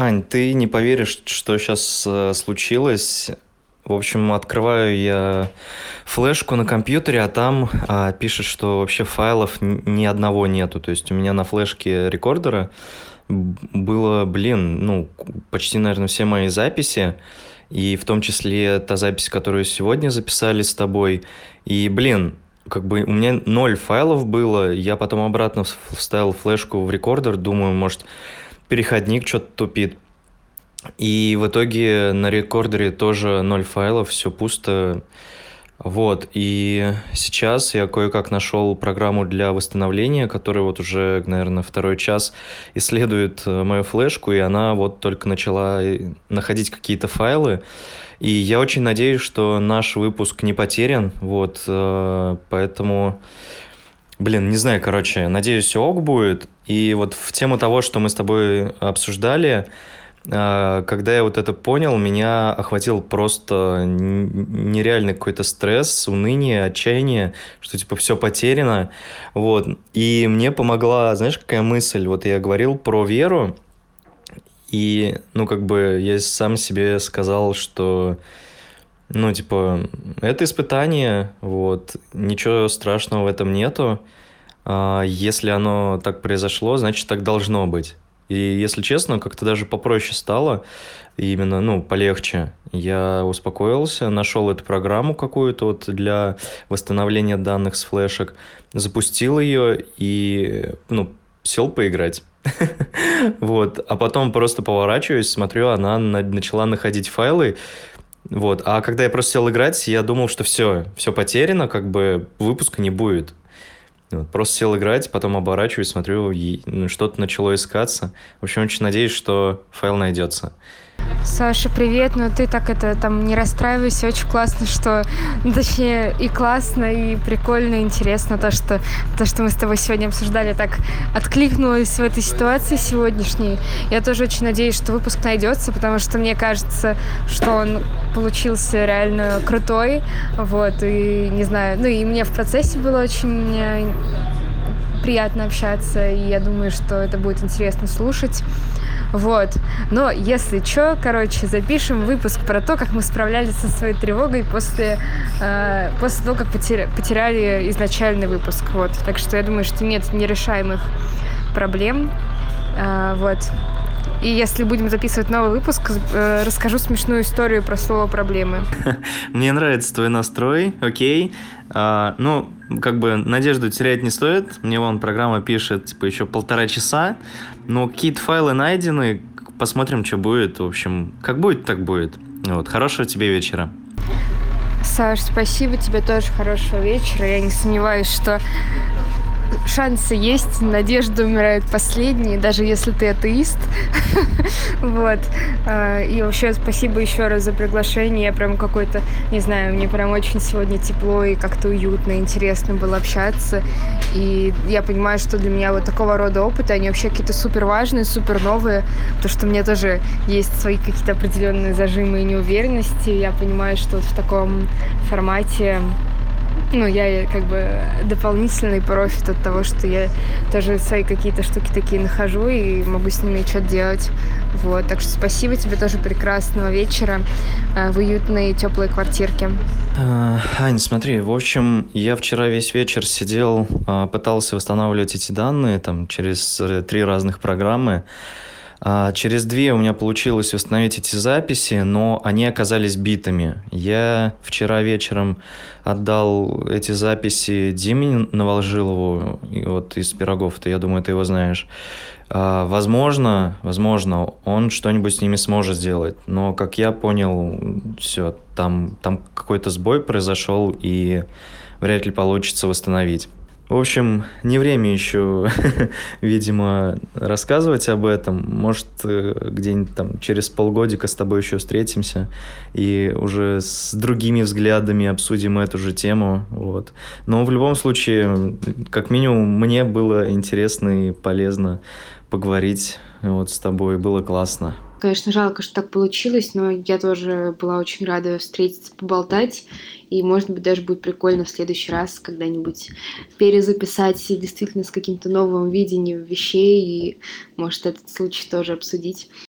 Ань, ты не поверишь, что сейчас э, случилось. В общем, открываю я флешку на компьютере, а там а, пишет, что вообще файлов ни одного нету. То есть у меня на флешке рекордера было, блин, ну, почти, наверное, все мои записи. И в том числе та запись, которую сегодня записали с тобой. И, блин, как бы у меня ноль файлов было. Я потом обратно вставил флешку в рекордер. Думаю, может, переходник что-то тупит. И в итоге на рекордере тоже ноль файлов, все пусто. Вот, и сейчас я кое-как нашел программу для восстановления, которая вот уже, наверное, второй час исследует э, мою флешку, и она вот только начала э, находить какие-то файлы. И я очень надеюсь, что наш выпуск не потерян, вот, э, поэтому Блин, не знаю, короче, надеюсь, все ок будет. И вот в тему того, что мы с тобой обсуждали, а, когда я вот это понял, меня охватил просто нереальный какой-то стресс, уныние, отчаяние, что типа все потеряно. Вот. И мне помогла, знаешь, какая мысль? Вот я говорил про веру, и, ну, как бы я сам себе сказал, что ну, типа, это испытание, вот, ничего страшного в этом нету. А, если оно так произошло, значит, так должно быть. И, если честно, как-то даже попроще стало, именно, ну, полегче. Я успокоился, нашел эту программу какую-то вот для восстановления данных с флешек, запустил ее и, ну, сел поиграть. Вот. А потом просто поворачиваюсь, смотрю, она начала находить файлы, вот. А когда я просто сел играть, я думал, что все, все потеряно, как бы выпуска не будет. Вот. Просто сел играть, потом оборачиваюсь, смотрю, ну, что-то начало искаться. В общем, очень надеюсь, что файл найдется. Саша, привет. Ну ты так это там не расстраивайся. Очень классно, что... Ну, точнее, и классно, и прикольно, и интересно то, что то, что мы с тобой сегодня обсуждали, так откликнулось в этой ситуации сегодняшней. Я тоже очень надеюсь, что выпуск найдется, потому что мне кажется, что он получился реально крутой. Вот, и не знаю, ну и мне в процессе было очень приятно общаться, и я думаю, что это будет интересно слушать. Вот. Но если что, короче, запишем выпуск про то, как мы справлялись со своей тревогой после, э, после того, как потеря потеряли изначальный выпуск. Вот. Так что я думаю, что нет нерешаемых проблем. Э, вот. И если будем записывать новый выпуск, э, расскажу смешную историю про слово проблемы. Мне нравится твой настрой, окей. А, ну, как бы надежду терять не стоит. Мне вон программа пишет, типа, еще полтора часа. Но какие-то файлы найдены. Посмотрим, что будет. В общем, как будет, так будет. Вот. Хорошего тебе вечера. Саш, спасибо тебе тоже хорошего вечера. Я не сомневаюсь, что шансы есть, надежда умирает последней, даже если ты атеист. вот. А, и вообще спасибо еще раз за приглашение. Я прям какой-то, не знаю, мне прям очень сегодня тепло и как-то уютно, интересно было общаться. И я понимаю, что для меня вот такого рода опыты, они вообще какие-то супер важные, супер новые, потому что у меня тоже есть свои какие-то определенные зажимы и неуверенности. Я понимаю, что вот в таком формате ну, я как бы дополнительный профит от того, что я тоже свои какие-то штуки такие нахожу и могу с ними что-то делать. Вот, так что спасибо тебе тоже прекрасного вечера э, в уютной теплой квартирке. А, Ань, смотри, в общем, я вчера весь вечер сидел, а, пытался восстанавливать эти данные там через э, три разных программы. А через две у меня получилось установить эти записи, но они оказались битыми. Я вчера вечером отдал эти записи Диме Новолжилову, вот из Пирогов, ты, я думаю, ты его знаешь. А, возможно, возможно, он что-нибудь с ними сможет сделать, но, как я понял, все, там, там какой-то сбой произошел, и вряд ли получится восстановить. В общем, не время еще, видимо, рассказывать об этом. Может, э, где-нибудь там через полгодика с тобой еще встретимся и уже с другими взглядами обсудим эту же тему. Вот. Но в любом случае, как минимум, мне было интересно и полезно поговорить вот с тобой. Было классно. Конечно, жалко, что так получилось, но я тоже была очень рада встретиться, поболтать. И, может быть, даже будет прикольно в следующий раз когда-нибудь перезаписать действительно с каким-то новым видением вещей и, может, этот случай тоже обсудить.